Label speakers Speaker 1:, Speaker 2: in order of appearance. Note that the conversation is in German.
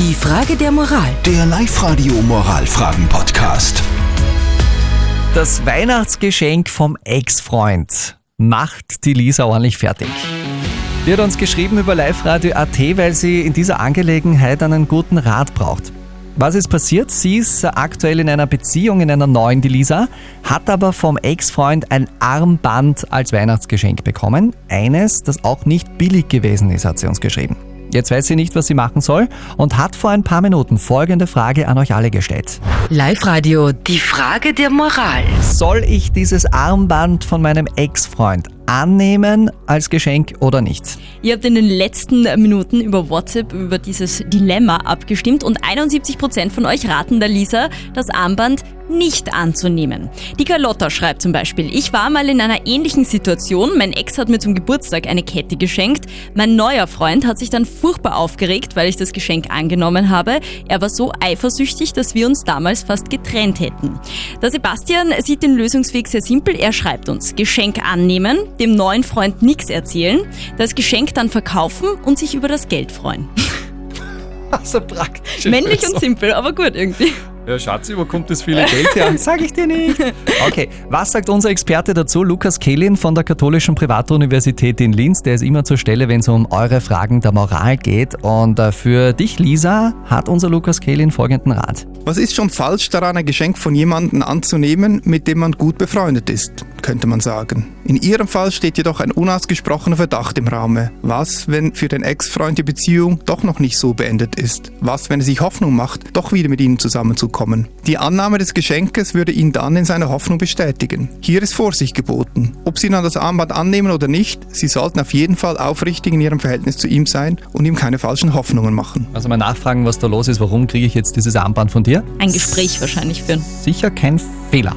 Speaker 1: Die Frage der Moral.
Speaker 2: Der Live-Radio Moralfragen-Podcast.
Speaker 3: Das Weihnachtsgeschenk vom Ex-Freund macht die Lisa ordentlich fertig. Die hat uns geschrieben über Live-Radio.at, weil sie in dieser Angelegenheit einen guten Rat braucht. Was ist passiert? Sie ist aktuell in einer Beziehung, in einer neuen, die Lisa, hat aber vom Ex-Freund ein Armband als Weihnachtsgeschenk bekommen. Eines, das auch nicht billig gewesen ist, hat sie uns geschrieben. Jetzt weiß sie nicht, was sie machen soll und hat vor ein paar Minuten folgende Frage an euch alle gestellt.
Speaker 1: Live-Radio. Die Frage der Moral.
Speaker 3: Soll ich dieses Armband von meinem Ex-Freund annehmen als Geschenk oder nicht?
Speaker 4: Ihr habt in den letzten Minuten über WhatsApp über dieses Dilemma abgestimmt und 71% von euch raten der Lisa, das Armband nicht anzunehmen. Die Carlotta schreibt zum Beispiel, ich war mal in einer ähnlichen Situation, mein Ex hat mir zum Geburtstag eine Kette geschenkt, mein neuer Freund hat sich dann furchtbar aufgeregt, weil ich das Geschenk angenommen habe. Er war so eifersüchtig, dass wir uns damals fast getrennt hätten. Der Sebastian sieht den Lösungsweg sehr simpel, er schreibt uns, Geschenk annehmen, dem neuen Freund nichts erzählen, das Geschenk dann verkaufen und sich über das Geld freuen.
Speaker 3: Also praktisch.
Speaker 4: Männlich und simpel, aber gut irgendwie.
Speaker 3: Ja, Schatzi, wo kommt das viele Geld her? Sag ich dir nicht. Okay, was sagt unser Experte dazu? Lukas Kehlin von der Katholischen Privatuniversität in Linz. Der ist immer zur Stelle, wenn es um eure Fragen der Moral geht. Und äh, für dich, Lisa, hat unser Lukas Kehlin folgenden Rat.
Speaker 5: Was ist schon falsch daran, ein Geschenk von jemandem anzunehmen, mit dem man gut befreundet ist, könnte man sagen. In Ihrem Fall steht jedoch ein unausgesprochener Verdacht im Raume. Was, wenn für den Ex-Freund die Beziehung doch noch nicht so beendet ist? Was, wenn er sich Hoffnung macht, doch wieder mit Ihnen zusammenzukommen? Die Annahme des Geschenkes würde ihn dann in seiner Hoffnung bestätigen. Hier ist Vorsicht geboten. Ob Sie dann das Armband annehmen oder nicht, Sie sollten auf jeden Fall aufrichtig in Ihrem Verhältnis zu ihm sein und ihm keine falschen Hoffnungen machen.
Speaker 3: Also mal nachfragen, was da los ist. Warum kriege ich jetzt dieses Armband von dir?
Speaker 4: Ein Gespräch wahrscheinlich führen.
Speaker 3: Sicher kein Fehler.